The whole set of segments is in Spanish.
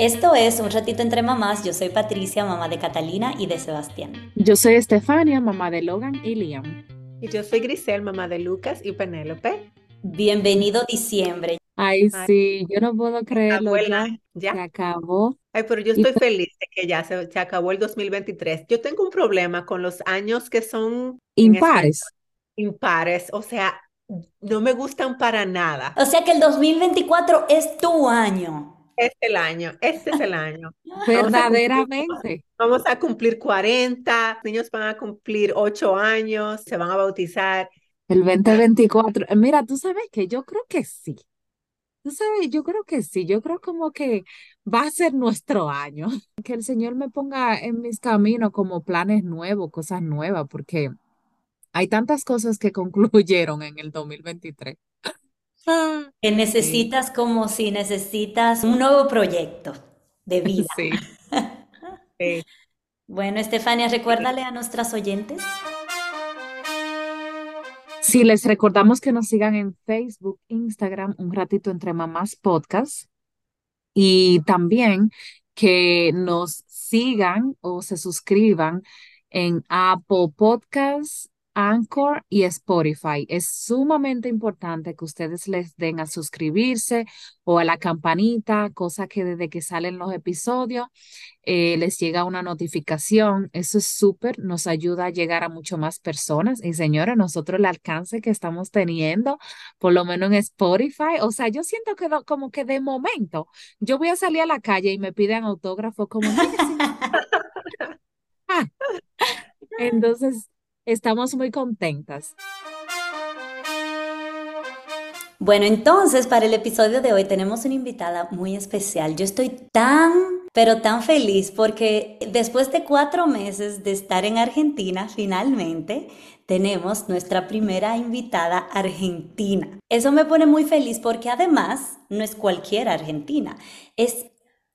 Esto es Un ratito entre mamás. Yo soy Patricia, mamá de Catalina y de Sebastián. Yo soy Estefania, mamá de Logan y Liam. Y yo soy Grisel, mamá de Lucas y Penélope. Bienvenido diciembre. Ay, sí, yo no puedo creerlo. Abuela, ya, ya. se acabó. Ay, pero yo estoy feliz de que ya se, se acabó el 2023. Yo tengo un problema con los años que son Impares. impares, o sea, no me gustan para nada. O sea que el 2024 es tu año. Este es el año, este es el año. Vamos a cumplir, Verdaderamente. vamos a cumplir 40, niños van a cumplir 8 años, se van a bautizar. El 2024. Eh, Mira, tú sabes que yo creo que sí. Tú sabes, yo creo que sí. Yo creo como que va a ser nuestro año. Que el Señor me ponga en mis caminos como planes nuevos, cosas nuevas, porque hay tantas cosas que concluyeron en el 2023. Ah, Que sí, necesitas como si necesitas un nuevo proyecto de vida. sí. Sí. Bueno, Estefania, recuérdale a nuestras oyentes. Sí, les recordamos que nos sigan en Facebook, Instagram, Un Ratito Entre Mamás Podcast y también que nos sigan o se suscriban en Apple Podcasts, Anchor y Spotify. Es sumamente importante que ustedes les den a suscribirse o a la campanita, cosa que desde que salen los episodios eh, les llega una notificación. Eso es súper, nos ayuda a llegar a mucho más personas. Y señora, nosotros el alcance que estamos teniendo, por lo menos en Spotify, o sea, yo siento que como que de momento yo voy a salir a la calle y me piden autógrafo como. Ah, entonces, estamos muy contentas. Bueno, entonces para el episodio de hoy tenemos una invitada muy especial. Yo estoy tan, pero tan feliz porque después de cuatro meses de estar en Argentina, finalmente tenemos nuestra primera invitada argentina. Eso me pone muy feliz porque además no es cualquier argentina, es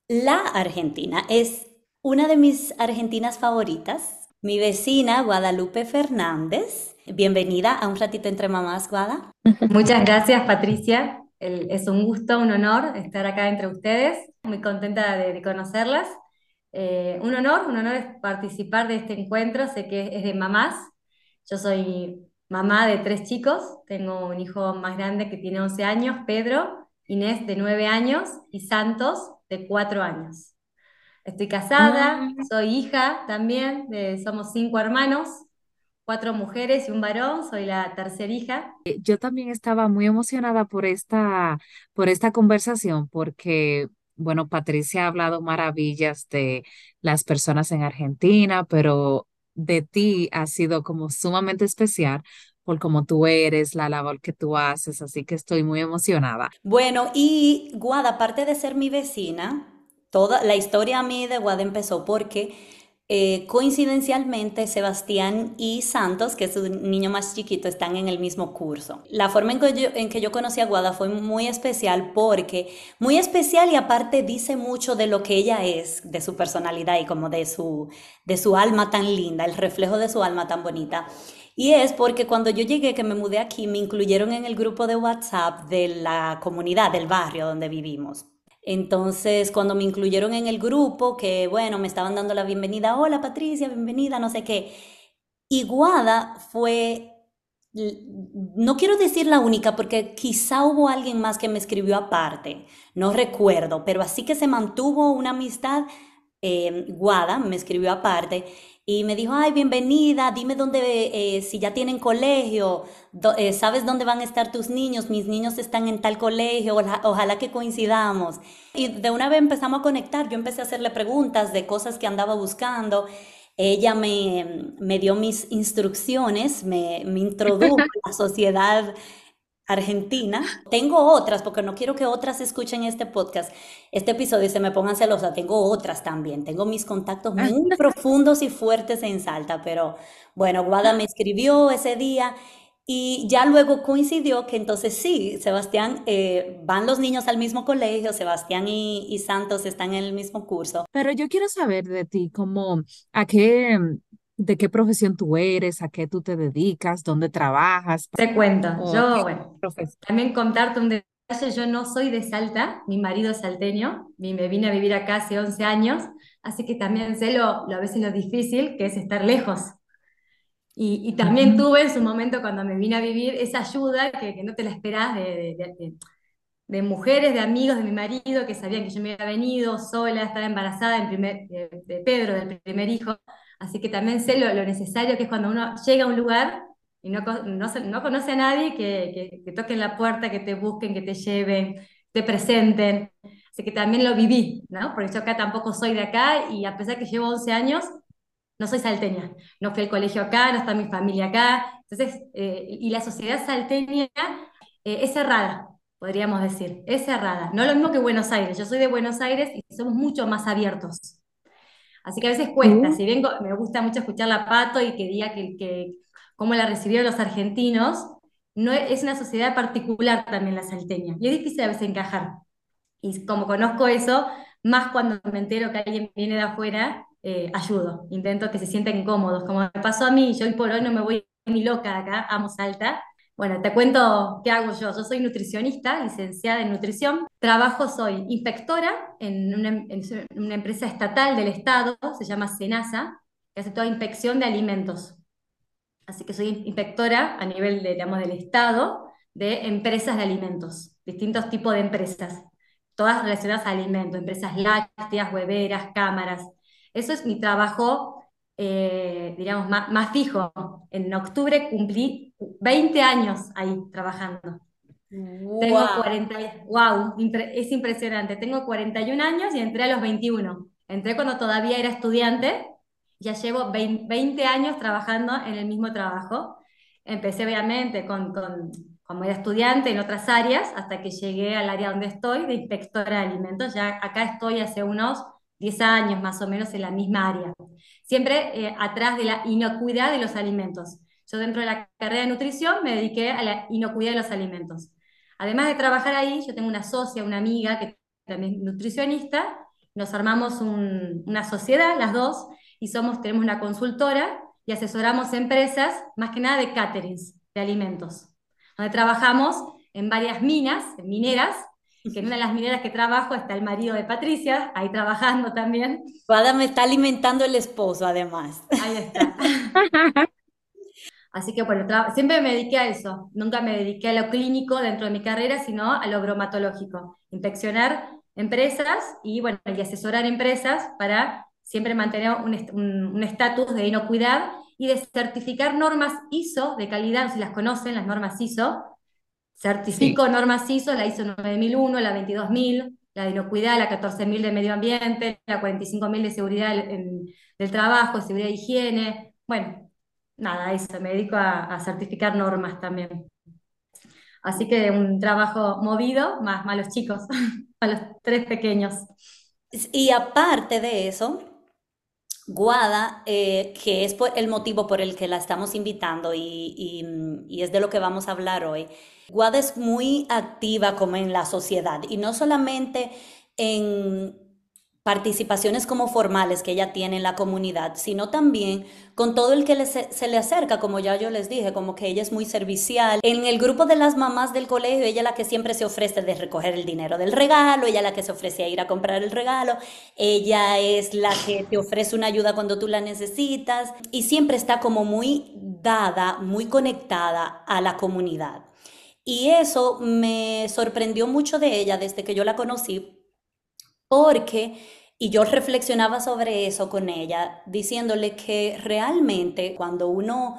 la argentina, es una de mis argentinas favoritas, mi vecina Guadalupe Fernández. Bienvenida a un ratito entre mamás, Guada. Muchas gracias, Patricia. Es un gusto, un honor estar acá entre ustedes. Muy contenta de, conocerlas. Eh, un honor, un honor participar de este encuentro. Sé que es de mamás. Yo soy mamá de tres chicos. Tengo un hijo más grande que tiene 11 años, Pedro, Inés de 9 años y Santos de 4 años. Estoy casada, Ah, soy hija también, de- somos cinco hermanos, cuatro mujeres y un varón. Soy la tercera hija. eh, Yo también estaba muy emocionada por esta, por esta conversación porque, bueno, Patricia ha hablado maravillas de las personas en Argentina, pero de ti ha sido como sumamente especial por cómo tú eres, la labor que tú haces, así que estoy muy emocionada. Bueno, y Guada, aparte de ser mi vecina, toda la historia a mí de Guada empezó porque eh, coincidencialmente Sebastián y Santos, que es su niño más chiquito, están en el mismo curso. La forma en que yo, conocí a Guada fue muy especial porque, muy especial y aparte dice mucho de lo que ella es, de su personalidad y como de su, de su alma tan linda, el reflejo de su alma tan bonita. Y es porque cuando yo llegué, que me mudé aquí, me incluyeron en el grupo de WhatsApp de la comunidad, del barrio donde vivimos. Entonces, cuando me incluyeron en el grupo, que bueno, me estaban dando la bienvenida, hola Patricia, bienvenida, no sé qué. Y Guada fue, no quiero decir la única, porque quizá hubo alguien más que me escribió aparte, no recuerdo, pero así que se mantuvo una amistad. eh, Guada me escribió aparte y me dijo, ay, bienvenida, dime dónde, eh, si ya tienen colegio, do- eh, ¿sabes dónde van a estar tus niños? Mis niños están en tal colegio, oja- ojalá que coincidamos. Y de una vez empezamos a conectar, yo empecé a hacerle preguntas de cosas que andaba buscando. Ella me, me dio mis instrucciones, me, me introdujo a la sociedad argentina. Tengo otras, porque no quiero que otras escuchen este podcast, este episodio y se me pongan celosa. Tengo otras también. Tengo mis contactos muy profundos y fuertes en Salta, pero bueno, Guada me escribió ese día y ya luego coincidió que entonces sí, Sebastián, eh, van los niños al mismo colegio, Sebastián y, y Santos están en el mismo curso. Pero yo quiero saber de ti, como a qué, de qué profesión tú eres, a qué tú te dedicas, dónde trabajas Te cuento, yo, bueno, también contarte un yo no soy de Salta, mi marido es salteño, y me vine a vivir acá hace 11 años, así que también sé lo, a veces lo difícil que es estar lejos. Y, también tuve en su momento cuando me vine a vivir esa ayuda que, no te la esperás de, de, mujeres, de amigos de mi marido que sabían que yo me había venido sola, estaba embarazada en primer, de, Pedro, del primer hijo. Así que también sé lo, lo, necesario que es cuando uno llega a un lugar y no, no, no conoce a nadie, que, que, toquen la puerta, que te busquen, que te lleven, te presenten. Así que también lo viví, ¿no? Porque yo acá tampoco soy de acá y a pesar que llevo 11 años, no soy salteña. No fui al colegio acá, no está mi familia acá. Entonces, eh, y la sociedad salteña eh, es cerrada, podríamos decir, es cerrada. No lo mismo que Buenos Aires. Yo soy de Buenos Aires y somos mucho más abiertos. Así que a veces cuesta. Si vengo, me gusta mucho escuchar la Pato y que diga que, que, cómo la recibieron los argentinos, no es, una sociedad particular también la salteña, y es difícil a veces encajar. Y como conozco eso, más cuando me entero que alguien viene de afuera, eh, ayudo, intento que se sientan cómodos, como me pasó a mí, yo hoy por hoy no me voy ni loca de acá, amo Salta. Bueno, te cuento qué hago yo. Yo soy nutricionista, licenciada en nutrición. Trabajo, soy inspectora en una, en una empresa estatal del Estado, se llama SENASA, que hace toda inspección de alimentos. Así que soy inspectora a nivel de, digamos, del Estado de empresas de alimentos, distintos tipos de empresas, todas relacionadas a alimentos, empresas lácteas, hueveras, cámaras. Eso es mi trabajo, eh, digamos, más, fijo. En octubre cumplí 20 años ahí trabajando. Tengo 40, wow, es impresionante. Tengo 41 años y entré a los 21. Entré cuando todavía era estudiante ya llevo 20 años trabajando en el mismo trabajo. Empecé obviamente con, con, como era estudiante en otras áreas hasta que llegué al área donde estoy de inspectora de alimentos. Ya acá estoy hace unos 10 años más o menos en la misma área. Siempre eh, atrás de la inocuidad de los alimentos. Yo dentro de la carrera de nutrición me dediqué a la inocuidad de los alimentos. Además de trabajar ahí, yo tengo una socia, una amiga que también es nutricionista, nos armamos una sociedad, las dos, y somos, tenemos una consultora y asesoramos empresas, más que nada de caterings, de alimentos, donde trabajamos en varias minas, en mineras, que en una de las mineras que trabajo está el marido de Patricia, ahí trabajando también. Guada me está alimentando el esposo, además. Ahí está. Así que bueno, siempre me dediqué a eso. Nunca me dediqué a lo clínico dentro de mi carrera, sino a lo bromatológico. Inspeccionar empresas y bueno, y asesorar empresas para siempre mantener un estatus de inocuidad y de certificar normas ISO de calidad, si las conocen, las normas ISO. Certifico normas ISO, la ISO 9001, la 22000, la de inocuidad, la 14000 de medio ambiente, la 45000 de seguridad del trabajo, seguridad e higiene. Bueno, nada, eso, me dedico a, certificar normas también. Así que un trabajo movido, más, más los chicos, a los tres pequeños. Y aparte de eso, Guada, eh, que es el motivo por el que la estamos invitando y, y, es de lo que vamos a hablar hoy. Guada es muy activa como en la sociedad y no solamente en participaciones como formales que ella tiene en la comunidad, sino también con todo el que se, le acerca, como ya yo les dije, como que ella es muy servicial. En el grupo de las mamás del colegio, ella la que siempre se ofrece de recoger el dinero del regalo, ella la que se ofrece a ir a comprar el regalo, ella es la que te ofrece una ayuda cuando tú la necesitas y siempre está como muy dada, muy conectada a la comunidad. Y eso me sorprendió mucho de ella desde que yo la conocí, porque, y yo reflexionaba sobre eso con ella, diciéndole que realmente cuando uno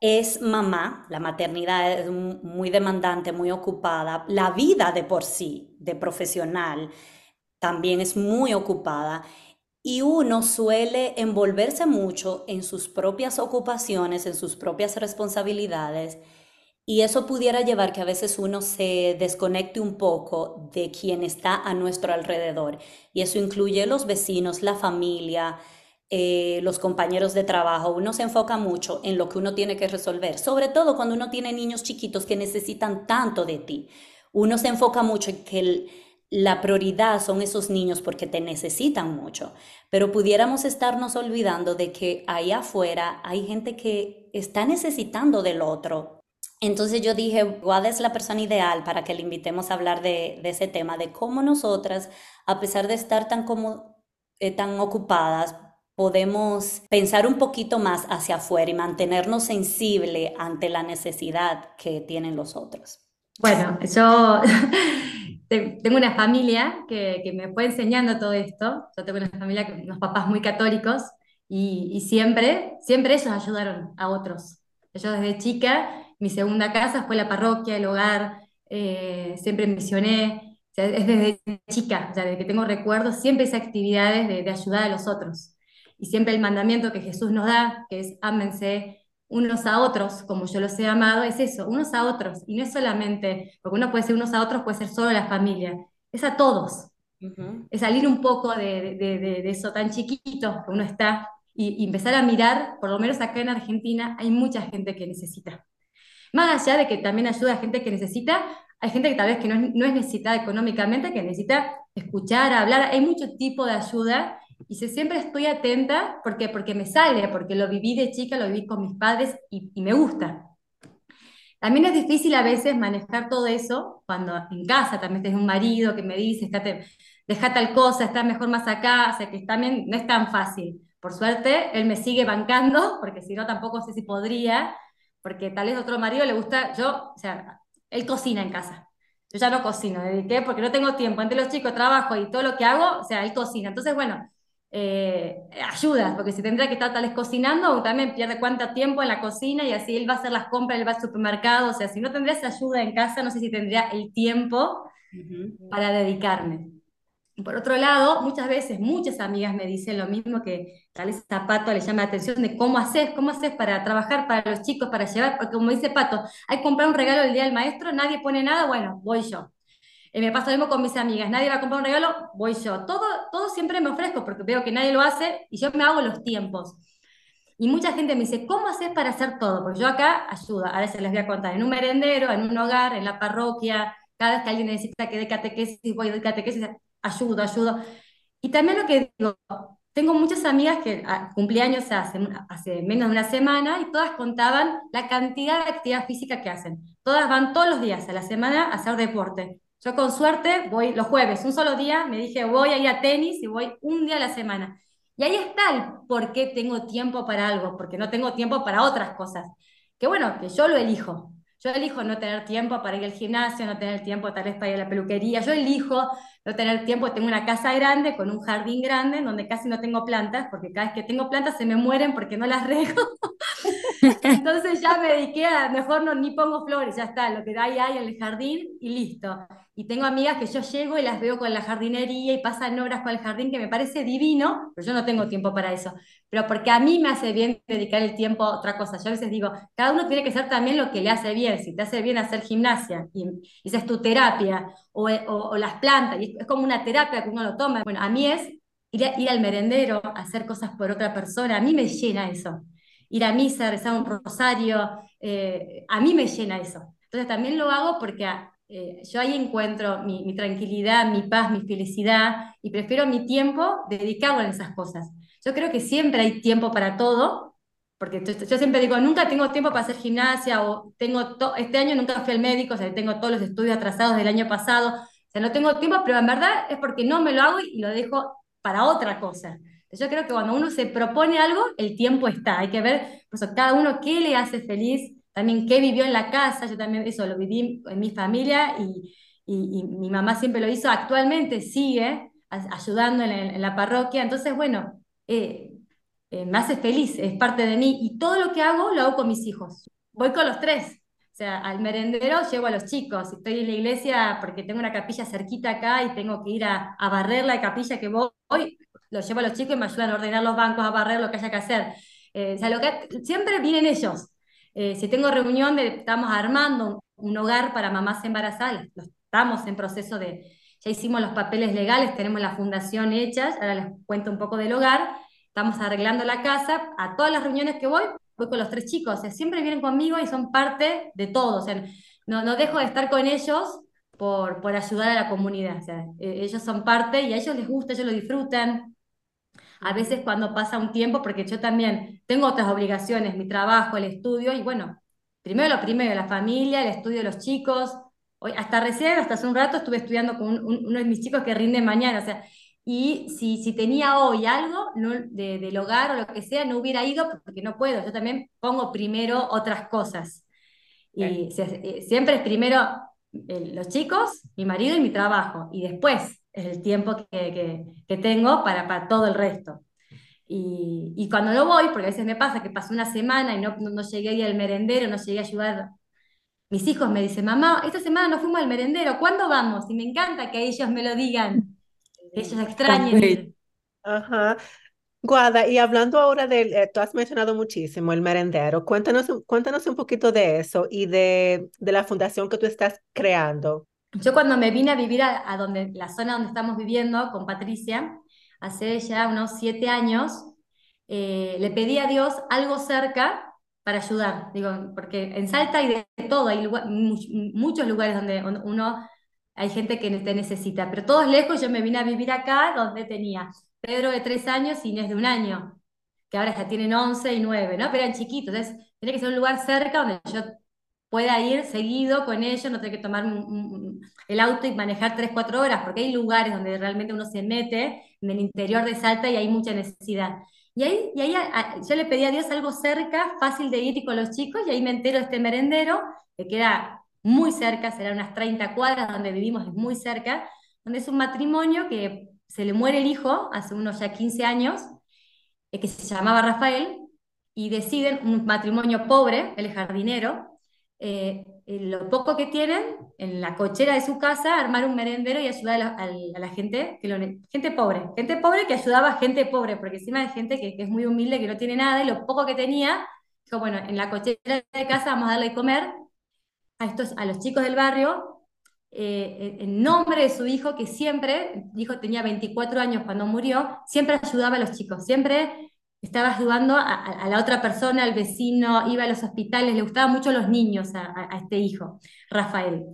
es mamá, la maternidad es muy demandante, muy ocupada, la vida de por sí, de profesional, también es muy ocupada. Y uno suele envolverse mucho en sus propias ocupaciones, en sus propias responsabilidades, y eso pudiera llevar que a veces uno se desconecte un poco de quien está a nuestro alrededor. Y eso incluye los vecinos, la familia, eh, los compañeros de trabajo. Uno se enfoca mucho en lo que uno tiene que resolver, sobre todo cuando uno tiene niños chiquitos que necesitan tanto de ti. Uno se enfoca mucho en que la prioridad son esos niños porque te necesitan mucho, pero pudiéramos estarnos olvidando de que ahí afuera hay gente que está necesitando del otro Entonces yo dije, Guada es la persona ideal para que le invitemos a hablar de, de ese tema, de cómo nosotras, a pesar de estar tan, como, eh, tan ocupadas, podemos pensar un poquito más hacia afuera y mantenernos sensible ante la necesidad que tienen los otros. Bueno, yo tengo una familia que, que, me fue enseñando todo esto. Yo tengo una familia con unos papás muy católicos y, y siempre, siempre ellos ayudaron a otros. Yo desde chica mi segunda casa fue la parroquia, el hogar, eh, siempre misioné, o sea, es desde chica, o sea, desde que tengo recuerdos, siempre hice actividades de, de, ayudar a los otros. Y siempre el mandamiento que Jesús nos da, que es ámense unos a otros, como yo los he amado, es eso, unos a otros. Y no es solamente, porque uno puede ser unos a otros, puede ser solo la familia, es a todos. Uh -huh. Es salir un poco de, de, de, eso tan chiquito que uno está y, y empezar a mirar, por lo menos acá en Argentina, hay mucha gente que necesita. Más allá de que también ayuda a gente que necesita, hay gente que tal vez que no es, no es necesitada económicamente, que necesita escuchar, hablar, hay mucho tipo de ayuda y si siempre estoy atenta, ¿por qué? Porque me sale, porque lo viví de chica, lo viví con mis padres y, y me gusta. También es difícil a veces manejar todo eso cuando en casa también tienes un marido que me dice, deja tal cosa, está mejor más acá, o sea que también no es tan fácil. Por suerte, él me sigue bancando, porque si no tampoco sé si podría, porque tal vez otro marido le gusta, yo, o sea, él cocina en casa. Yo ya no cocino, dediqué porque no tengo tiempo. Entre los chicos trabajo y todo lo que hago, o sea, él cocina. Entonces, bueno, eh, ayuda, porque si tendría que estar tal vez cocinando, también pierde cuánto tiempo en la cocina y así él va a hacer las compras, él va al supermercado. O sea, si no tendría esa ayuda en casa, no sé si tendría el tiempo uh -huh. para dedicarme. Por otro lado, muchas veces muchas amigas me dicen lo mismo que tal vez a Pato le llama la atención de cómo haces, cómo haces para trabajar para los chicos, para llevar, porque como dice Pato, hay que comprar un regalo el día del maestro, nadie pone nada, bueno, voy yo. Y me pasa lo mismo con mis amigas, nadie va a comprar un regalo, voy yo. Todo, todo siempre me ofrezco porque veo que nadie lo hace y yo me hago los tiempos. Y mucha gente me dice, ¿cómo haces para hacer todo? Porque yo acá ayuda, a veces les voy a contar, en un merendero, en un hogar, en la parroquia, cada vez que alguien necesita que dé catequesis, voy a catequesis, ayudo, ayudo. Y también lo que digo, tengo muchas amigas que ah, cumpleaños hace, hace menos de una semana y todas contaban la cantidad de actividad física que hacen. Todas van todos los días a la semana a hacer deporte. Yo con suerte voy los jueves, un solo día, me dije voy a ir a tenis y voy un día a la semana. Y ahí está el por qué tengo tiempo para algo, porque no tengo tiempo para otras cosas. Que bueno, que yo lo elijo. Yo elijo no tener tiempo para ir al gimnasio, no tener tiempo tal vez para ir a la peluquería. Yo elijo no tener tiempo, tengo una casa grande con un jardín grande donde casi no tengo plantas, porque cada vez que tengo plantas se me mueren porque no las rego. Entonces ya me dediqué a, mejor no, ni pongo flores, ya está, lo que hay hay en el jardín y listo. Y tengo amigas que yo llego y las veo con la jardinería y pasan horas con el jardín, que me parece divino, pero yo no tengo tiempo para eso. Pero porque a mí me hace bien dedicar el tiempo a otra cosa. Yo a veces digo, cada uno tiene que hacer también lo que le hace bien. Si te hace bien hacer gimnasia y, esa es tu terapia, o, o, o las plantas, y es como una terapia que uno lo toma. Bueno, a mí es ir, a, ir al merendero, hacer cosas por otra persona, a mí me llena eso ir a misa, rezar un rosario, eh, a mí me llena eso. Entonces también lo hago porque eh, yo ahí encuentro mi, mi, tranquilidad, mi paz, mi felicidad y prefiero mi tiempo dedicarlo en esas cosas. Yo creo que siempre hay tiempo para todo, porque yo siempre digo, nunca tengo tiempo para hacer gimnasia o tengo este año nunca fui al médico, o sea, tengo todos los estudios atrasados del año pasado, o sea, no tengo tiempo, pero en verdad es porque no me lo hago y lo dejo para otra cosa. Yo creo que cuando uno se propone algo, el tiempo está. Hay que ver, por eso, cada uno qué le hace feliz, también qué vivió en la casa. Yo también eso lo viví en mi familia y, y, y mi mamá siempre lo hizo. Actualmente sigue ayudando en, en la parroquia. Entonces, bueno, eh, eh, me hace feliz, es parte de mí. Y todo lo que hago, lo hago con mis hijos. Voy con los tres. O sea, al merendero llevo a los chicos. Estoy en la iglesia porque tengo una capilla cerquita acá y tengo que ir a, a barrer la capilla que voy los llevo a los chicos y me ayudan a ordenar los bancos, a barrer lo que haya que hacer. Eh, o sea, lo que, siempre vienen ellos. Eh, si tengo reunión, de, estamos armando un, hogar para mamás embarazadas, estamos en proceso de, ya hicimos los papeles legales, tenemos la fundación hecha, ahora les cuento un poco del hogar, estamos arreglando la casa, a todas las reuniones que voy, voy con los tres chicos, o sea, siempre vienen conmigo y son parte de todo, o sea, no, no dejo de estar con ellos por, por ayudar a la comunidad, o sea, eh, ellos son parte y a ellos les gusta, ellos lo disfrutan, a veces cuando pasa un tiempo, porque yo también tengo otras obligaciones, mi trabajo, el estudio, y bueno, primero lo primero, la familia, el estudio de los chicos. Hoy, hasta recién, hasta hace un rato, estuve estudiando con uno de mis chicos que rinde mañana. O sea, y si, si tenía hoy algo no, de, del hogar o lo que sea, no hubiera ido porque no puedo. Yo también pongo primero otras cosas. Y eh, siempre es primero los chicos, mi marido y mi trabajo. Y después es el tiempo que, que, que tengo para, para todo el resto. Y, y, cuando no voy, porque a veces me pasa que pasó una semana y no, no, llegué al merendero, no llegué a ayudar, mis hijos me dicen, mamá, esta semana no fuimos al merendero, ¿cuándo vamos? Y me encanta que ellos me lo digan, ellos extrañen. Ajá. Guada, y hablando ahora de, eh, tú has mencionado muchísimo el merendero, cuéntanos, cuéntanos un poquito de eso y de, de la fundación que tú estás creando. Yo cuando me vine a vivir a, a donde, la zona donde estamos viviendo con Patricia, hace ya unos siete años, eh, le pedí a Dios algo cerca para ayudar. Digo, porque en Salta hay de todo, hay muchos lugares donde uno, hay gente que te necesita, pero todos lejos yo me vine a vivir acá donde tenía Pedro de tres años y Inés de un año, que ahora ya tienen once y nueve, ¿no? Pero eran chiquitos, entonces tiene que ser un lugar cerca donde yo pueda ir seguido con ellos, no tener que tomar el auto y manejar tres, cuatro horas, porque hay lugares donde realmente uno se mete en el interior de Salta y hay mucha necesidad. Y ahí, y ahí yo le pedí a Dios algo cerca, fácil de ir y con los chicos, y ahí me entero de este merendero, que queda muy cerca, será unas 30 cuadras donde vivimos, es muy cerca, donde es un matrimonio que se le muere el hijo hace unos ya 15 años, eh, que se llamaba Rafael, y deciden, un matrimonio pobre, es jardinero, eh, lo poco que tienen en la cochera de su casa, armar un merendero y ayudar a la, gente, que lo, gente pobre, gente pobre que ayudaba a gente pobre, porque encima hay gente que, es muy humilde, que no tiene nada, y lo poco que tenía, dijo, bueno, en la cochera de casa vamos a darle de comer a, estos, a los chicos del barrio, eh, en nombre de su hijo, que siempre, dijo tenía 24 años cuando murió, siempre ayudaba a los chicos, siempre estaba ayudando a, la otra persona, al vecino, iba a los hospitales, le gustaban mucho los niños a, este hijo, Rafael.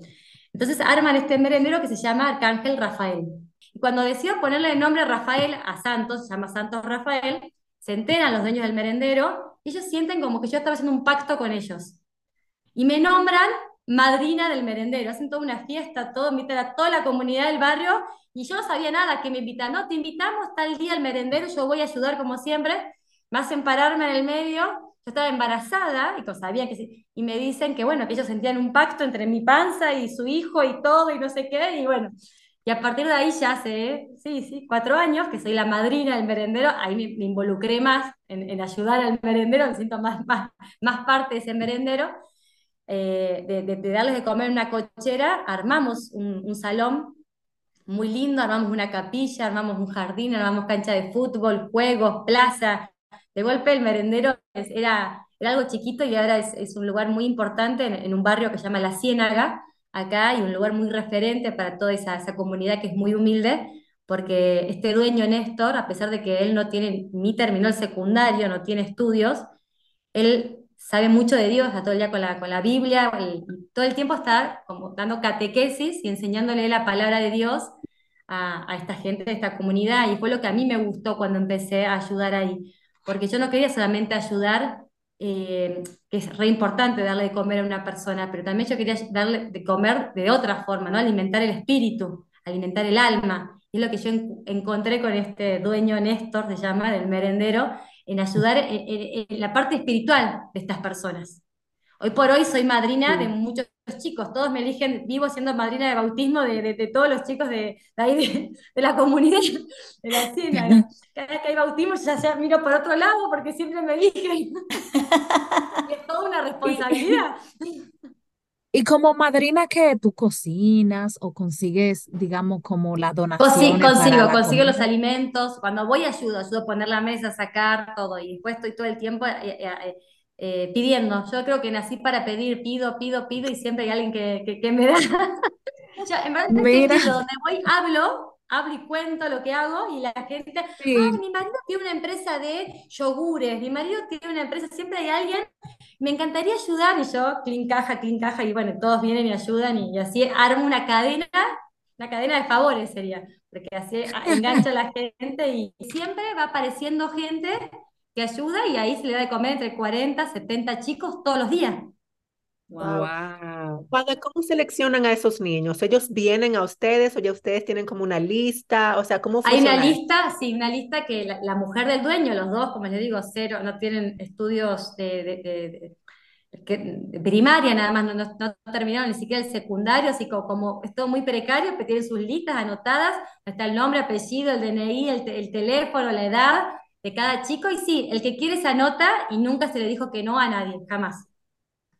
Entonces arman este merendero que se llama Arcángel Rafael. Y cuando decido ponerle el nombre Rafael a Santos, se llama Santos Rafael, se enteran los dueños del merendero, y ellos sienten como que yo estaba haciendo un pacto con ellos. Y me nombran madrina del merendero, hacen toda una fiesta, todo, invitan a toda la comunidad del barrio, y yo no sabía nada que me invitan, no, te invitamos tal día al merendero, yo voy a ayudar como siempre, me hacen pararme en el medio, yo estaba embarazada y sabían que y me dicen que bueno, que ellos sentían un pacto entre mi panza y su hijo y todo y no sé qué, y bueno, y a partir de ahí ya hace, sí, sí, cuatro años que soy la madrina del merendero, ahí me, involucré más en, ayudar al merendero, me siento más, más, más parte de ese merendero, eh, de, darles de comer en una cochera, armamos un, un salón muy lindo, armamos una capilla, armamos un jardín, armamos cancha de fútbol, juegos, plaza, de golpe el merendero era, era algo chiquito y ahora es, un lugar muy importante en, un barrio que se llama La Ciénaga, acá, y un lugar muy referente para toda esa, esa comunidad que es muy humilde, porque este dueño Néstor, a pesar de que él no tiene, ni terminó el secundario, no tiene estudios, él sabe mucho de Dios, está todo el día con la, con la Biblia, todo el tiempo está como dando catequesis y enseñándole la palabra de Dios a, a, esta gente de esta comunidad, y fue lo que a mí me gustó cuando empecé a ayudar ahí porque yo no quería solamente ayudar, eh, que es re importante darle de comer a una persona, pero también yo quería darle de comer de otra forma, ¿no? Alimentar el espíritu, alimentar el alma. Y es lo que yo encontré con este dueño Néstor, se llama, del merendero, en ayudar en la parte espiritual de estas personas. Hoy por hoy soy madrina de muchos chicos, todos me eligen, vivo siendo madrina de bautismo de, todos los chicos de, ahí, de, la comunidad, de la. Cada vez que hay bautismo ya, ya miro por otro lado porque siempre me eligen. y es toda una responsabilidad. Y como madrina que tú cocinas o consigues, digamos, como la donación. consigo, consigo los alimentos. Cuando voy ayudo, ayudo a poner la mesa, sacar todo. Y después estoy todo el tiempo eh, eh, eh, eh, pidiendo. Yo creo que nací para pedir, pido, pido, pido y siempre hay alguien que, que, me da. Yo, en verdad, donde voy, hablo, hablo y cuento lo que hago y la gente, mi marido tiene una empresa de yogures, mi marido tiene una empresa, siempre hay alguien, me encantaría ayudar y yo, clean caja, clean caja y bueno, todos vienen y ayudan y, así armo una cadena, una cadena de favores sería, porque así engancho a la gente y siempre va apareciendo gente que ayuda y ahí se le da de comer entre 40, 70 chicos todos los días. Wow. Wow. ¿cómo seleccionan a esos niños? ¿Ellos vienen a ustedes o ya ustedes tienen como una lista? O sea, ¿cómo Hay una funciona lista, sí, una lista que la, la mujer del dueño, los dos, como les digo, cero, no tienen estudios de, de- de- de- que- de primaria, nada más, no, no- no terminaron ni siquiera el secundario, así como, como es todo muy precario, pero tienen sus listas anotadas, está el nombre, apellido, el DNI, el, te- el teléfono, la edad de cada chico, y sí, el que quiere se anota y nunca se le dijo que no a nadie, jamás.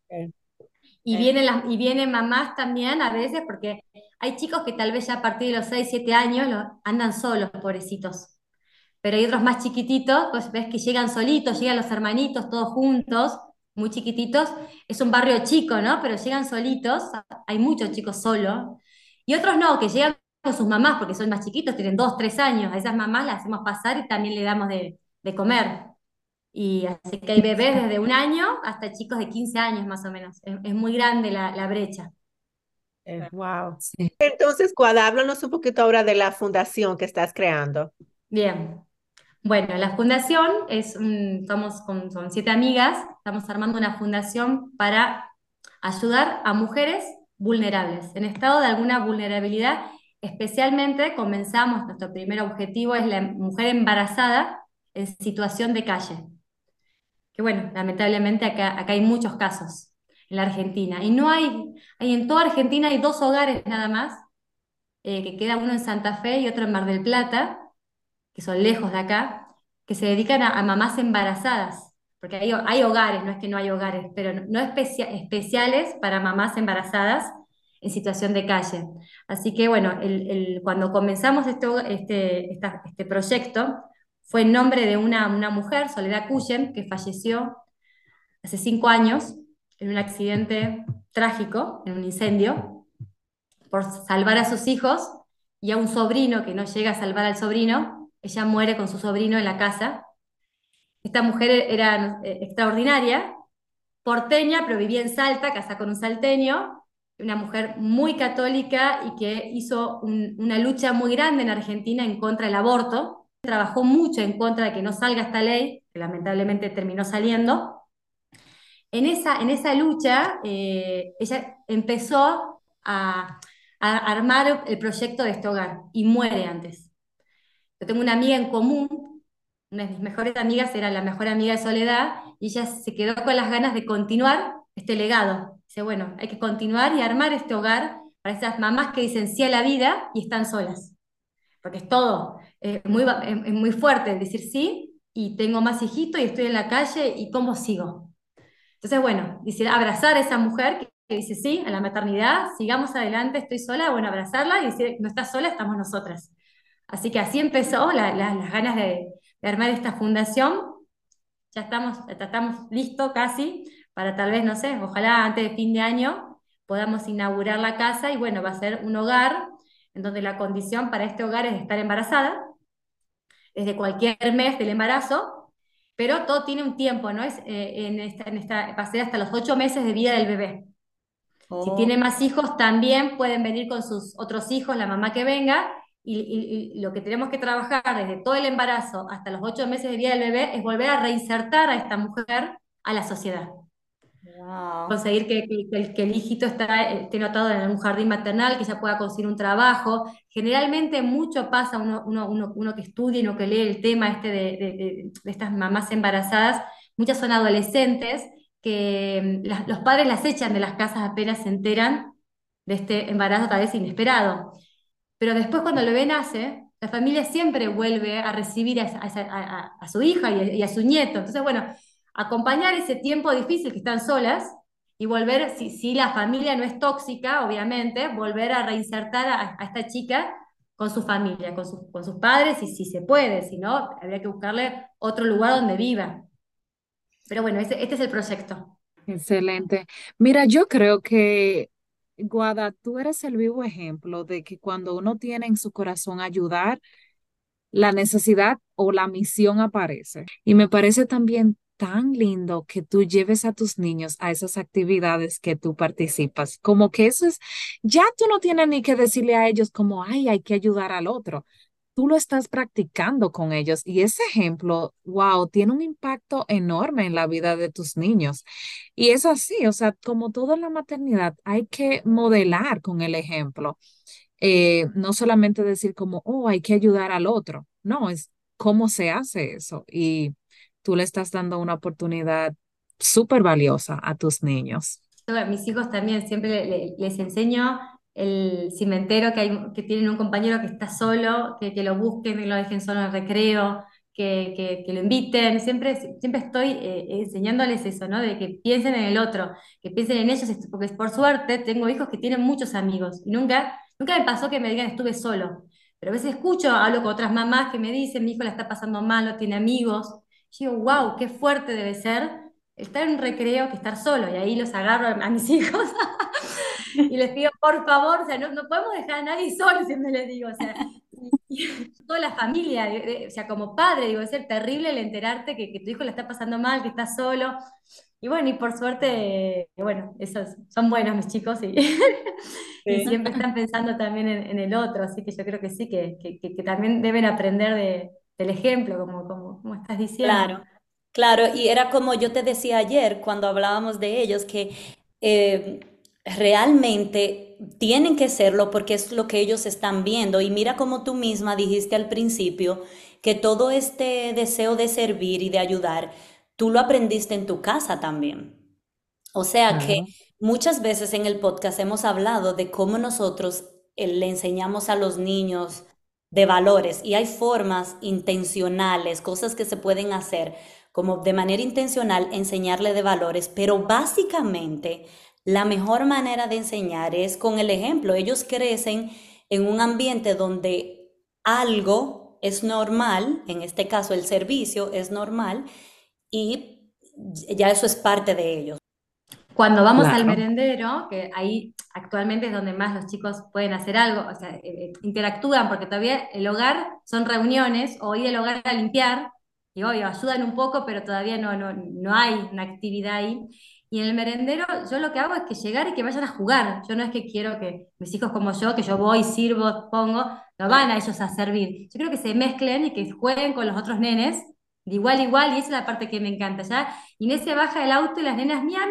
Ok. Y Eh. vienen, las, y vienen mamás también a veces, porque hay chicos que tal vez ya a partir de los 6, 7 años lo- andan solos, pobrecitos. Pero hay otros más chiquititos, pues ves que llegan solitos, llegan los hermanitos todos juntos, muy chiquititos. Es un barrio chico, ¿no? Pero llegan solitos, hay muchos chicos solos. Y otros no, que llegan con sus mamás, porque son más chiquitos, tienen 2, 3 años. A esas mamás las hacemos pasar y también le damos de, de comer. Y así que hay bebés desde un año hasta chicos de 15 años más o menos. Es, es muy grande la, la brecha. Eh, wow. Sí. Entonces, Guada, háblanos un poquito ahora de la fundación que estás creando. Bien. Bueno, la fundación es un, estamos con, son siete amigas, estamos armando una fundación para ayudar a mujeres vulnerables, en estado de alguna vulnerabilidad. Especialmente comenzamos, nuestro primer objetivo es la mujer embarazada en situación de calle. Bueno, lamentablemente acá, acá hay muchos casos en la Argentina. Y no hay, hay en toda Argentina hay dos hogares nada más, eh, que queda uno en Santa Fe y otro en Mar del Plata, que son lejos de acá, que se dedican a, mamás embarazadas, porque hay, hay hogares, no es que no hay hogares, pero no, no especia- especiales para mamás embarazadas en situación de calle. Así que bueno, el- el- cuando comenzamos este, este, este proyecto, fue en nombre de una, una mujer, Soledad Cuyen, que falleció hace cinco años en un accidente trágico, en un incendio, por salvar a sus hijos y a un sobrino que no llega a salvar al sobrino, ella muere con su sobrino en la casa. Esta mujer era eh, extraordinaria, porteña, pero vivía en Salta, casada con un salteño, una mujer muy católica y que hizo un- una lucha muy grande en Argentina en contra del aborto. Trabajó mucho en contra de que no salga esta ley, que lamentablemente terminó saliendo. En esa, en esa lucha, eh, ella empezó a, a armar el proyecto de este hogar y muere antes. Yo tengo una amiga en común, una de mis mejores amigas era la mejor amiga de Soledad, y ella se quedó con las ganas de continuar este legado. Dice, bueno, hay que continuar y armar este hogar para esas mamás que dicen sí a la vida y están solas. Porque es todo, es muy, es- es muy fuerte decir sí y tengo más hijito y estoy en la calle y cómo sigo. Entonces, bueno, dice, abrazar a esa mujer que, dice sí a la maternidad, sigamos adelante, estoy sola, bueno, abrazarla y decir, no estás sola, estamos nosotras. Así que así empezó la- la- las ganas de, de armar esta fundación. Ya estamos, ya estamos listos casi para tal vez, no sé, ojalá antes de fin de año podamos inaugurar la casa y bueno, va a ser un hogar en donde la condición para este hogar es estar embarazada desde cualquier mes del embarazo, pero todo tiene un tiempo, ¿no? Es, eh, en esta, en esta, va a ser hasta los ocho meses de vida del bebé. Si Oh, tiene más hijos, también pueden venir con sus otros hijos, la mamá que venga, y, y- y lo que tenemos que trabajar desde todo el embarazo hasta los ocho meses de vida del bebé es volver a reinsertar a esta mujer a la sociedad. Wow. Conseguir que, que- que el, hijito está, esté notado en un jardín maternal, que ya pueda conseguir un trabajo. Generalmente mucho pasa, uno, uno, uno, uno que estudia y uno que lee el tema este de, de- de- estas mamás embarazadas, muchas son adolescentes que mm, las- los padres las echan de las casas apenas se enteran de este embarazo tal vez inesperado. Pero después cuando el bebé nace, la familia siempre vuelve a recibir a, a a- a- su hija y y a su nieto. Entonces, bueno, acompañar ese tiempo difícil que están solas y volver, si, si la familia no es tóxica, obviamente, volver a reinsertar a, esta chica con su familia, con, sus- con sus padres, y si se puede, si no, habría que buscarle otro lugar donde viva. Pero bueno, este es el proyecto. Excelente. Mira, yo creo que, Guada, tú eres el vivo ejemplo de que cuando uno tiene en su corazón ayudar, la necesidad o la misión aparece. Y me parece también tan lindo que tú lleves a tus niños a esas actividades que tú participas. Como que eso es, ya tú no tienes ni que decirle a ellos como, ay, hay que ayudar al otro. tú lo estás practicando con ellos y ese ejemplo, wow, tiene un impacto enorme en la vida de tus niños. Y es así, o sea, como todo en la maternidad, hay que modelar con el ejemplo. Eh, no solamente decir como, oh, hay que ayudar al otro, no, es cómo se hace eso. Y tú le estás dando una oportunidad súper valiosa a tus niños. A mis hijos también siempre les enseño el cimentero, que, hay, que tienen un compañero que está solo, que, que lo busquen, y lo dejen solo en el recreo, que, que, que, lo inviten. Siempre, siempre estoy eh, enseñándoles eso, ¿no? De que piensen en el otro, que piensen en ellos, porque por suerte tengo hijos que tienen muchos amigos y nunca, nunca me pasó que me digan estuve solo. Pero a veces escucho, hablo con otras mamás que me dicen, mi hijo la está pasando mal, no tiene amigos. Y digo, wow, qué fuerte debe ser estar en un recreo que estar solo. Y ahí los agarro a mis hijos y les pido, por favor, o sea, no, no podemos dejar a nadie solo, siempre les digo, o sea, toda la familia, o sea, como padre, digo, es ser terrible el enterarte que, que, tu hijo le está pasando mal, que está solo. Y bueno, y por suerte, bueno, esos son buenos mis chicos y, y siempre están pensando también en, en, el otro, así que yo creo que sí, que, que, que también deben aprender de, del ejemplo, como, como, como estás diciendo. Claro. Claro, y era como yo te decía ayer cuando hablábamos de ellos, que eh, realmente tienen que serlo porque es lo que ellos están viendo. Y mira como tú misma dijiste al principio que todo este deseo de servir y de ayudar, tú lo aprendiste en tu casa también. O sea que muchas veces en el podcast hemos hablado de cómo nosotros eh, le enseñamos a los niños de valores y hay formas intencionales, cosas que se pueden hacer como de manera intencional enseñarle de valores, pero básicamente la mejor manera de enseñar es con el ejemplo. Ellos crecen en un ambiente donde algo es normal, en este caso el servicio es normal, y ya eso es parte de ellos. Cuando vamos al merendero, que ahí actualmente es donde más los chicos pueden hacer algo, o sea, eh, eh, interactúan, porque todavía el hogar son reuniones o ir al hogar a limpiar, y obvio, ayudan un poco, pero todavía no, no, no hay una actividad ahí. Y en el merendero yo lo que hago es que llegar y que vayan a jugar. Yo no es que quiero que mis hijos como yo, que yo voy, sirvo, pongo, no van a ellos a servir. Yo creo que se mezclen y que jueguen con los otros nenes, de igual a igual, y esa es la parte que me encanta, ¿ya? Inés se baja del auto y las nenas, mi amiga,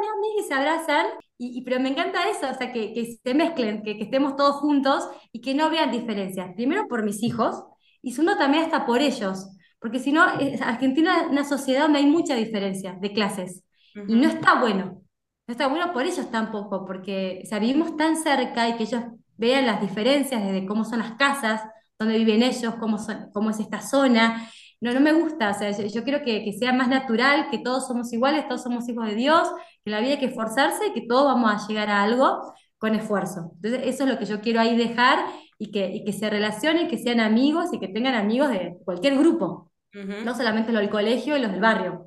mi amiga, y se abrazan, y, pero me encanta eso, o sea, que, que se mezclen, que, que, estemos todos juntos y que no vean diferencias. Primero por mis hijos, y segundo también hasta por ellos, porque si no, Argentina es una sociedad donde hay mucha diferencia de clases. Y no está bueno. No está bueno por ellos tampoco, porque o vivimos tan cerca y que ellos vean las diferencias desde cómo son las casas, dónde viven ellos, cómo, son, cómo es esta zona. No, no me gusta, o sea, yo, yo quiero que, que, sea más natural, que todos somos iguales, todos somos hijos de Dios, que la vida hay que esforzarse y que todos vamos a llegar a algo con esfuerzo. Entonces, eso es lo que yo quiero ahí dejar y que, y que se relacionen, que sean amigos y que tengan amigos de cualquier grupo, uh -huh. no solamente los del colegio y los del barrio.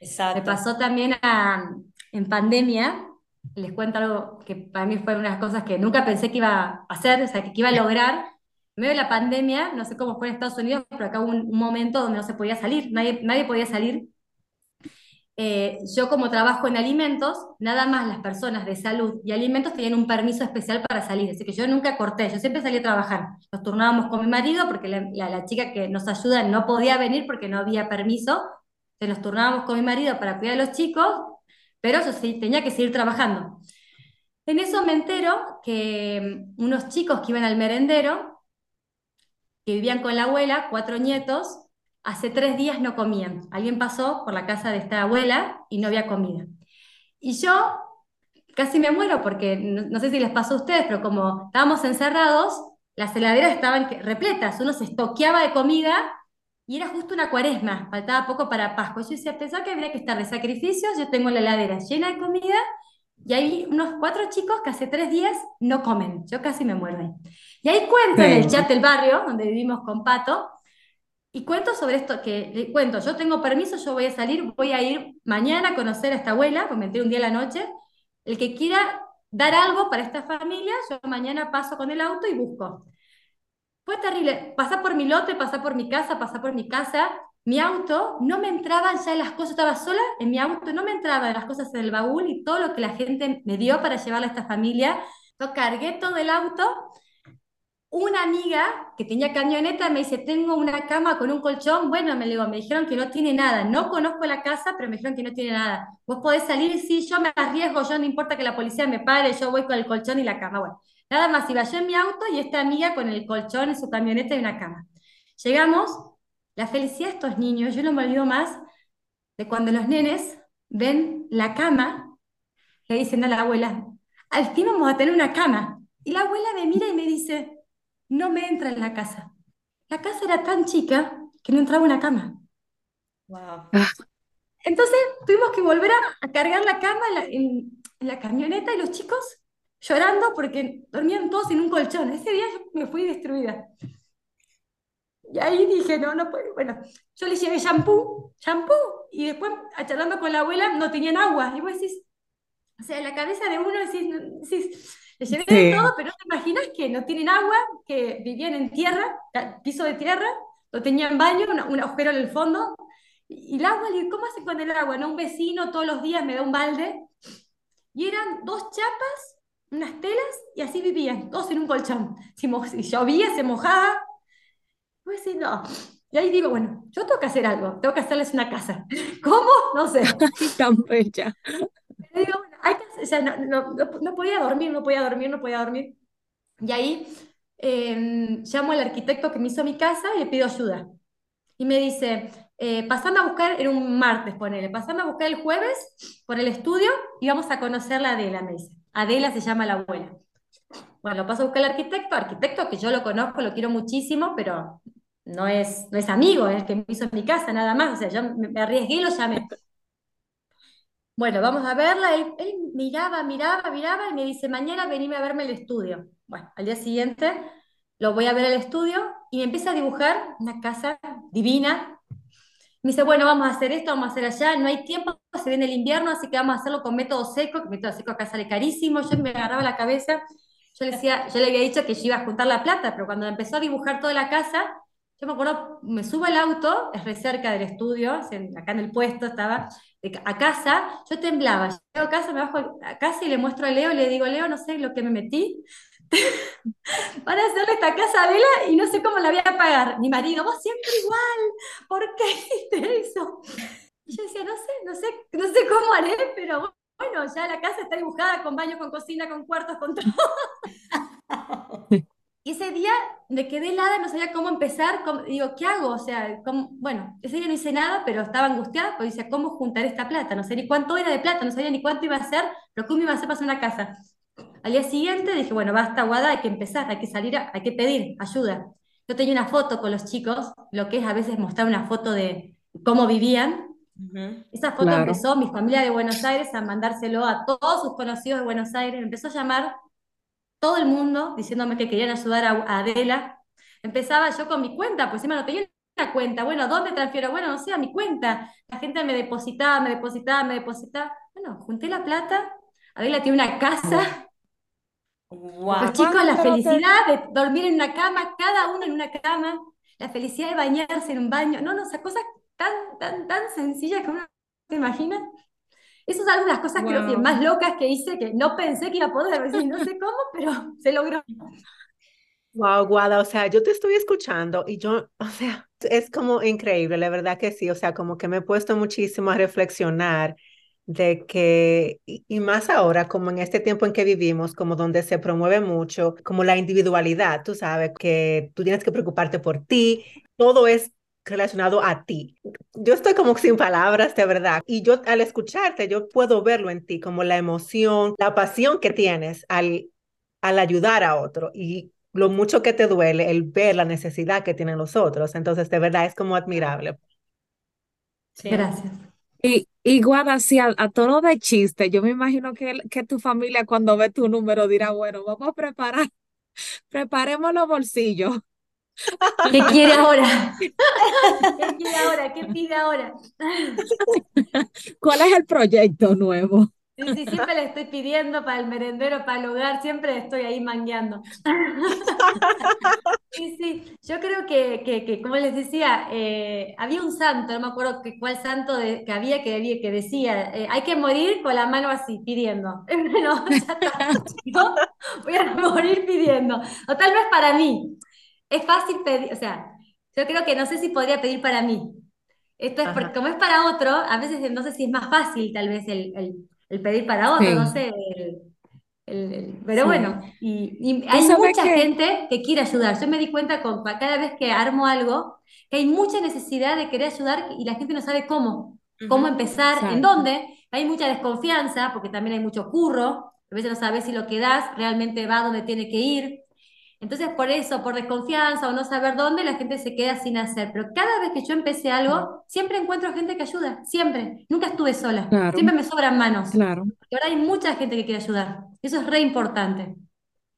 Exacto. Me pasó también a, en pandemia, les cuento algo que para mí fue una de las cosas que nunca pensé que iba a hacer, o sea, que, iba a lograr. Medio de la pandemia, no sé cómo fue en Estados Unidos, pero acá hubo un, momento donde no se podía salir, nadie, nadie podía salir. Eh, yo como trabajo en alimentos, nada más las personas de salud y alimentos tenían un permiso especial para salir, así que yo nunca corté, yo siempre salí a trabajar. Nos turnábamos con mi marido porque la, la, chica que nos ayuda no podía venir porque no había permiso, nos turnábamos con mi marido para cuidar a los chicos, pero eso sí, tenía que seguir trabajando. En eso me entero que mm, unos chicos que iban al merendero, que vivían con la abuela, cuatro nietos, hace tres días no comían. Alguien pasó por la casa de esta abuela y no había comida. Y yo casi me muero porque no, no sé si les pasó a ustedes, pero como estábamos encerrados, las heladeras estaban repletas, uno se estoqueaba de comida y era justo una cuaresma, faltaba poco para Pascua. Yo decía, pensaba que habría que estar de sacrificios, yo tengo la heladera llena de comida y hay unos cuatro chicos que hace tres días no comen. Yo casi me muero ahí. Y ahí cuento en el chat del barrio, donde vivimos con Pato, y cuento sobre esto, que le cuento, yo tengo permiso, yo voy a salir, voy a ir mañana a conocer a esta abuela, enteré un día a la noche. El que quiera dar algo para esta familia, yo mañana paso con el auto y busco. Fue terrible. Pasar por mi lote, pasar por mi casa, pasar por mi casa. Mi auto, no me entraban ya las cosas, estaba sola en mi auto, no me entraban las cosas en el baúl y todo lo que la gente me dio para llevarle a esta familia. Yo cargué todo el auto una amiga que tenía camioneta me dice, tengo una cama con un colchón. Bueno, me, digo, me dijeron que no tiene nada. No conozco la casa, pero me dijeron que no tiene nada. Vos podés salir, sí, yo me arriesgo, yo no importa que la policía me pare, yo voy con el colchón y la cama. Bueno, nada más iba yo en mi auto y esta amiga con el colchón en su camioneta y una cama. Llegamos, la felicidad de estos niños, yo no me olvido más de cuando los nenes ven la cama, le dicen a la abuela, al fin vamos a tener una cama. Y la abuela me mira y me dice, no me entra en la casa. La casa era tan chica que no entraba una cama. Wow. Entonces tuvimos que volver a, cargar la cama en la, camioneta y los chicos llorando porque dormían todos en un colchón. Ese día yo me fui destruida. Y ahí dije, no, no puedo. Bueno, yo le llevé shampoo, shampoo, y después, charlando con la abuela, no tenían agua. Y vos decís, o sea, en la cabeza de uno decís, decís le llevé todo, pero no te imaginas que no tienen agua, que vivían en tierra, piso de tierra, no tenían baño, un agujero en el fondo. Y el agua, ¿cómo hacen con el agua? No, un vecino todos los días me da un balde. Y eran dos chapas, unas telas, y así vivían, todos en un colchón. Si, llovía, se mojaba. Pues sí, no. Y ahí digo, bueno, yo tengo que hacer algo, tengo que hacerles una casa. ¿Cómo? No sé. Tan bella. digo, no, podía dormir, no podía dormir, no podía dormir. Y ahí em, llamo al arquitecto que me hizo mi casa y le pido ayuda. Y me dice, eh, a buscar, era un martes, ponele, pasando a buscar el jueves por el estudio y vamos a conocer la Adela, me dice. Adela se llama la abuela. Bueno, paso a buscar al arquitecto, arquitecto que yo lo conozco, lo quiero muchísimo, pero no es, no es amigo, es el que me hizo mi casa, nada más. O sea, yo me arriesgué y lo llamé. Bueno, vamos a verla. Él, miraba, miraba, miraba y me dice, mañana venime a verme el estudio. Bueno, al día siguiente lo voy a ver al estudio y me empieza a dibujar una casa divina. Me dice, bueno, vamos a hacer esto, vamos a hacer allá, no hay tiempo, se viene el invierno, así que vamos a hacerlo con método seco, que método seco acá sale carísimo. Yo me agarraba la cabeza, yo le decía, yo le había dicho que yo iba a juntar la plata, pero cuando empezó a dibujar toda la casa, yo me acuerdo, me subo al auto, es re cerca del estudio, acá en el puesto estaba, a casa, yo temblaba. Llego a casa, me bajo a casa y le muestro a Leo, le digo, Leo, no sé lo que me metí. Para hacerle esta casa a Vela y no sé cómo la voy a pagar. Mi marido, vos siempre igual, ¿por qué hiciste eso? Y yo decía, no sé, no sé, no sé cómo haré, pero bueno, ya la casa está dibujada con baño, con cocina, con cuartos, con todo. Y ese día me quedé helada, no sabía cómo empezar, digo, ¿qué hago? O sea, bueno, ese día no hice nada, pero estaba angustiada porque decía, ¿cómo juntar esta plata? No sé ni cuánto era de plata, no sabía ni cuánto iba a ser, pero ¿cómo iba a hacer para hacer una casa? Al día siguiente dije, bueno, basta, Guada, hay que empezar, hay que salir, hay que pedir ayuda. Yo tenía una foto con los chicos, lo que es a veces mostrar una foto de cómo vivían. Esa foto empezó mi familia de Buenos Aires a mandárselo a todos sus conocidos de Buenos Aires, empezó a llamar todo el mundo diciéndome que querían ayudar a, Adela. Empezaba yo con mi cuenta, pues encima no tenía una cuenta. Bueno, ¿dónde transfiero? Bueno, no sé, a mi cuenta. La gente me depositaba, me depositaba, me depositaba. Bueno, junté la plata. Adela tiene una casa. Wow. Los chicos, la felicidad de dormir en una cama, cada uno en una cama, la felicidad de bañarse en un baño. No, no, esas cosas tan, tan, tan sencillas que uno se imagina. Esas son algunas cosas creo que más locas que hice que no pensé que iba a poder decir, no sé cómo, pero se logró. Wow, Guada, o sea, yo te estoy escuchando y yo, o sea, es como increíble, la verdad que sí, o sea, como que me he puesto muchísimo a reflexionar de que, y más ahora, como en este tiempo en que vivimos, como donde se promueve mucho, como la individualidad, tú sabes, que tú tienes que preocuparte por ti, todo es relacionado a ti. Yo estoy como sin palabras, de verdad. Y yo al escucharte, yo puedo verlo en ti, como la emoción, la pasión que tienes al, al ayudar a otro y lo mucho que te duele el ver la necesidad que tienen los otros. Entonces, de verdad, es como admirable. Gracias. Y, y Guada, si a, a, tono de chiste, yo me imagino que, que tu familia cuando ve tu número dirá, bueno, vamos a preparar, preparemos los bolsillos. ¿Qué quiere ahora? ¿Qué quiere ahora? ¿Qué pide ahora? ¿Cuál es el proyecto nuevo? Sí, sí, siempre le estoy pidiendo para el merendero, para el hogar, siempre estoy ahí mangueando. Sí, sí, yo creo que, que, que como les decía, eh, había un santo, no me acuerdo que, cuál santo de- que había que, que decía, eh, hay que morir con la mano así, pidiendo. No, ya está, ¿no? Voy a morir pidiendo. O tal vez para mí. Es fácil pedir, o sea, yo creo que no sé si podría pedir para mí. Esto es Ajá. como es para otro, a veces no sé si es más fácil tal vez el, el- el pedir para otro, no sé. el- pero sí. bueno, y, hay mucha que, gente que quiere ayudar. Yo me di cuenta con cada vez que armo algo, que hay mucha necesidad de querer ayudar y la gente no sabe cómo, cómo Ujú. empezar, en dónde. Hay mucha desconfianza porque también hay mucho curro. A veces no sabes si lo que das realmente va donde tiene que ir. Entonces, por eso, por desconfianza o no saber dónde, la gente se queda sin hacer. Pero cada vez que yo empecé algo, siempre encuentro gente que ayuda, siempre. Nunca estuve sola, claro, siempre me sobran manos. claro, Porque ahora hay mucha gente que quiere ayudar. Eso es re importante.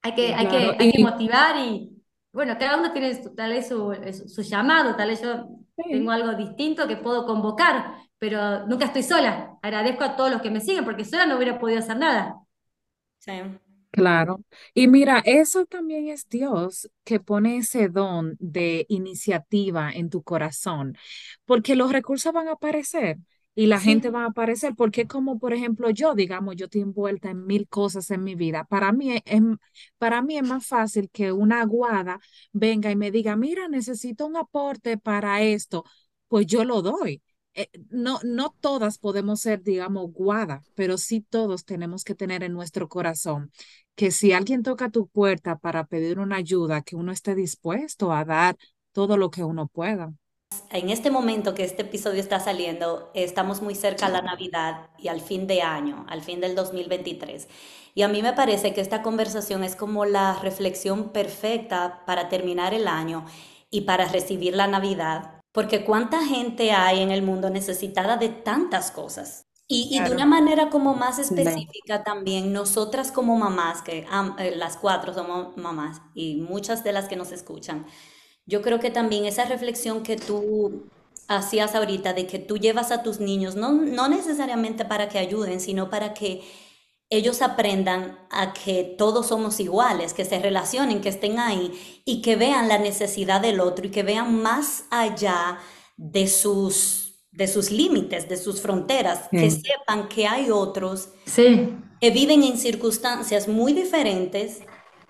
Hay que, Sí. hay claro. que, hay que motivar y, bueno, cada uno tiene su- tal vez su, su, su llamado, tal vez yo tengo sí, algo distinto que puedo convocar, pero nunca estoy sola. Agradezco a todos los que me siguen porque sola no hubiera podido hacer nada. Sí. Claro. Y mira, eso también es Dios que pone ese don de iniciativa en tu corazón, porque los recursos van a aparecer. Y la gente Sí, va a aparecer, porque como por ejemplo yo, digamos, yo estoy envuelta en mil cosas en mi vida. Para mí es, es- para mí es más fácil que una aguada venga y me diga, mira, necesito un aporte para esto, pues yo lo doy. Eh, no, no todas podemos ser, digamos, guada, pero sí todos tenemos que tener en nuestro corazón que si alguien toca tu puerta para pedir una ayuda, que uno esté dispuesto a dar todo lo que uno pueda. En este momento que este episodio está saliendo, estamos muy cerca a la Navidad y al fin de año, al fin del 2023. Y a mí me parece que esta conversación es como la reflexión perfecta para terminar el año y para recibir la Navidad. Porque cuánta gente hay en el mundo necesitada de tantas cosas. Y, y de una manera como más Sí, específica también, nosotras como mamás, que eh, las cuatro somos mamás y muchas de las que nos escuchan, yo creo que también esa reflexión que tú hacías ahorita de que tú llevas a tus niños, no, no necesariamente para que ayuden, sino para que ellos aprendan a que todos somos iguales, que se relacionen, que estén ahí y que vean la necesidad del otro y que vean más allá de sus, de sus límites, de sus fronteras, que sepan que hay otros sí, que viven en circunstancias muy diferentes.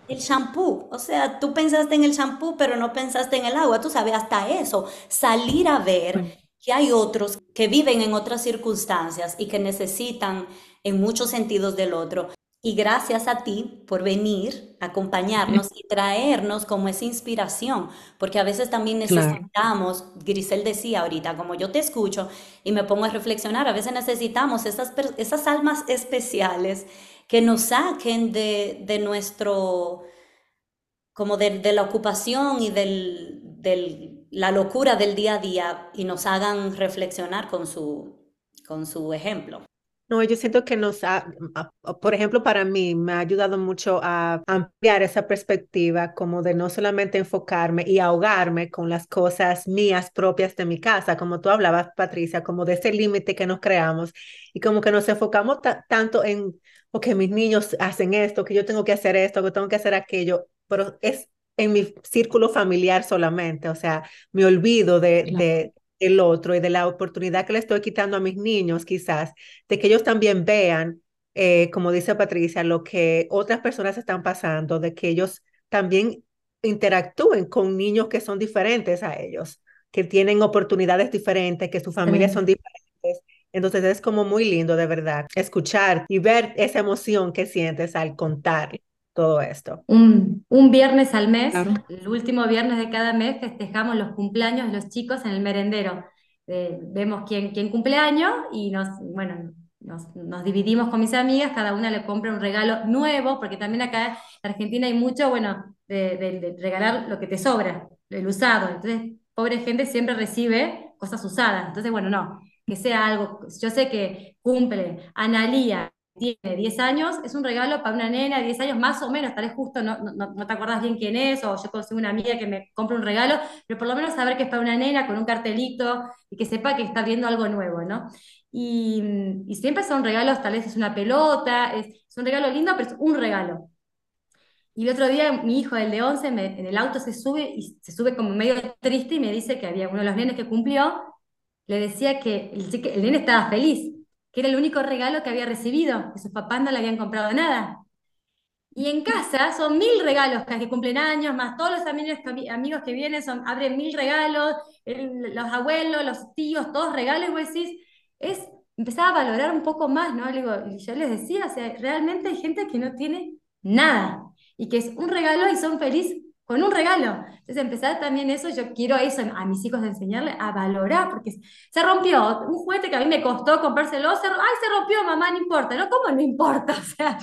El shampoo, o sea, tú pensaste en el shampoo, pero no pensaste en el agua, tú sabes, hasta eso, salir a ver que hay otros que viven en otras circunstancias y que necesitan en muchos sentidos del otro. Y gracias a ti por venir, acompañarnos y traernos como esa inspiración, porque a veces también claro, necesitamos, Grisel decía ahorita, como yo te escucho y me pongo a reflexionar, a veces necesitamos esas, esas almas especiales que nos saquen de, de nuestro, como de, de la ocupación y del, del- la locura del día a día y nos hagan reflexionar con su, con su ejemplo. No, yo siento que nos ha, por ejemplo, para mí me ha ayudado mucho a ampliar esa perspectiva, como de no solamente enfocarme y ahogarme con las cosas mías propias de mi casa, como tú hablabas, Patricia, como de ese límite que nos creamos y como que nos enfocamos ta- tanto en, ok, mis niños hacen esto, que yo tengo que hacer esto, que tengo que hacer aquello, pero es en mi círculo familiar solamente, o sea, me olvido de, claro, de el otro y de la oportunidad que le estoy quitando a mis niños, quizás de que ellos también vean, eh, como dice Patricia, lo que otras personas están pasando, de que ellos también interactúen con niños que son diferentes a ellos, que tienen oportunidades diferentes, que sus familias son diferentes. Entonces es como muy lindo, de verdad, escuchar y ver esa emoción que sientes al contar todo esto. Un, un viernes al mes, claro, el último viernes de cada mes, festejamos los cumpleaños de los chicos en el merendero. Eh, vemos quién, quién cumple año y nos, bueno, nos, nos dividimos con mis amigas, cada una le compra un regalo nuevo, porque también acá en Argentina hay mucho, bueno, de, de- de regalar lo que te sobra, el usado. Entonces, pobre gente siempre recibe cosas usadas. Entonces, bueno, no, que sea algo, yo sé que cumple Analía tiene 10 años, es un regalo para una nena de 10 años, más o menos, tal vez justo no, no, no te acordás bien quién es, o yo consigo una amiga que me compra un regalo, pero por lo menos saber que es para una nena con un cartelito y que sepa que está viendo algo nuevo, ¿no? Y, y siempre son regalos, tal vez es una pelota, es, es un regalo lindo, pero es un regalo. Y el otro día mi hijo, el de 11, en el auto se sube y se sube como medio triste y me dice que había uno de los nenes que cumplió, le decía que el, el nene estaba feliz, que era el único regalo que había recibido, que sus papás no le habían comprado nada. Y en casa son mil regalos que cumplen años, más todos los amigos, que vienen, son, abren mil regalos, los abuelos, los tíos, todos regalos, y vos decís, es empezar a valorar un poco más, ¿no? yo les decía, o sea, realmente hay gente que no tiene nada y que es un regalo y son felices con un regalo. Entonces, empezar también eso, yo quiero eso a mis hijos de enseñarle a valorar, porque se rompió un juguete que a mí me costó comprárselo, se, ay, se rompió, mamá, no importa, ¿no? ¿Cómo no importa? O sea,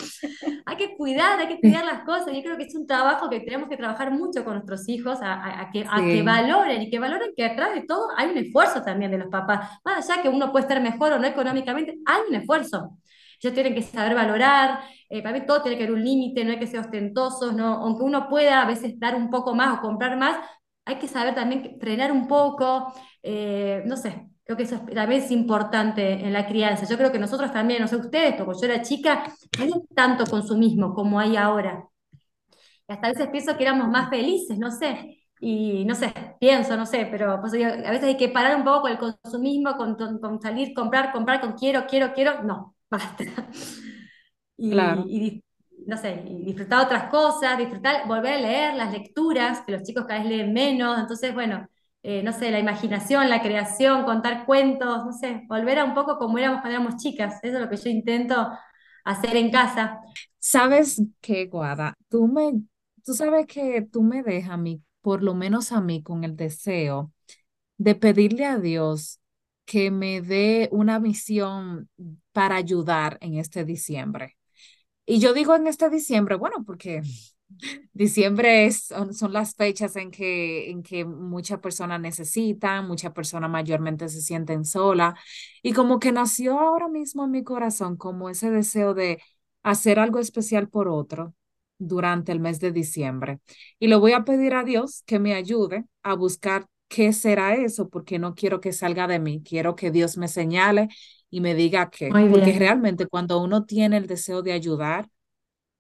hay que cuidar, hay que cuidar las cosas. Yo creo que es un trabajo que tenemos que trabajar mucho con nuestros hijos, a, que, a que valoren y que valoren que atrás de todo hay un esfuerzo también de los papás. Más allá que uno puede estar mejor o no económicamente, hay un esfuerzo ellos tienen que saber valorar, eh, para mí todo tiene que haber un límite, no hay que ser ostentosos, ¿no? aunque uno pueda a veces dar un poco más o comprar más, hay que saber también frenar un poco, eh, no sé, creo que eso también es importante en la crianza. Yo creo que nosotros también, no sé ustedes, porque yo era chica, no hay tanto consumismo como hay ahora. Y hasta a veces pienso que éramos más felices, no sé. Y no sé, pienso, no sé, pero a veces hay que parar un poco con el consumismo, con, con salir, comprar, comprar, con quiero, quiero, quiero. No, basta. Y, y, no sé, y disfrutar otras cosas, disfrutar, volver a leer las lecturas, que los chicos cada vez leen menos, entonces, bueno, eh, no sé, la imaginación, la creación, contar cuentos, no sé, volver a un poco como éramos cuando éramos chicas, eso es lo que yo intento hacer en casa. ¿Sabes qué, Guada? Tú me, tú sabes que tú me dejas a mí, por lo menos a mí, con el deseo de pedirle a Dios que me dé una misión para ayudar en este diciembre. Y yo digo en este diciembre, bueno, porque diciembre es, son, las fechas en que, en que muchas personas necesitan, muchas personas mayormente se sienten solas. Y como que nació ahora mismo en mi corazón como ese deseo de hacer algo especial por otro durante el mes de diciembre. Y lo voy a pedir a Dios que me ayude a buscar qué será eso, porque no quiero que salga de mí, quiero que Dios me señale y me diga qué, porque realmente cuando uno tiene el deseo de ayudar,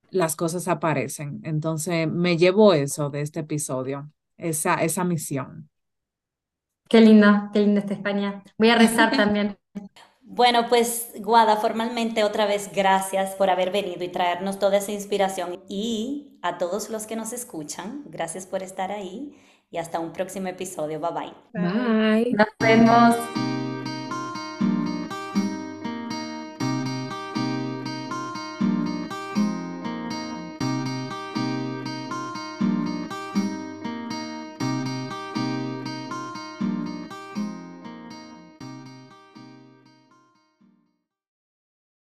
las cosas aparecen. Entonces me llevo eso de este episodio, esa, esa misión. Qué linda, qué linda esta España. Voy a rezar también. Bueno, pues Guada, formalmente otra vez gracias por haber venido y traernos toda esa inspiración. Y a todos los que nos escuchan, gracias por estar ahí y hasta un próximo episodio. Bye bye. Bye. Nos vemos.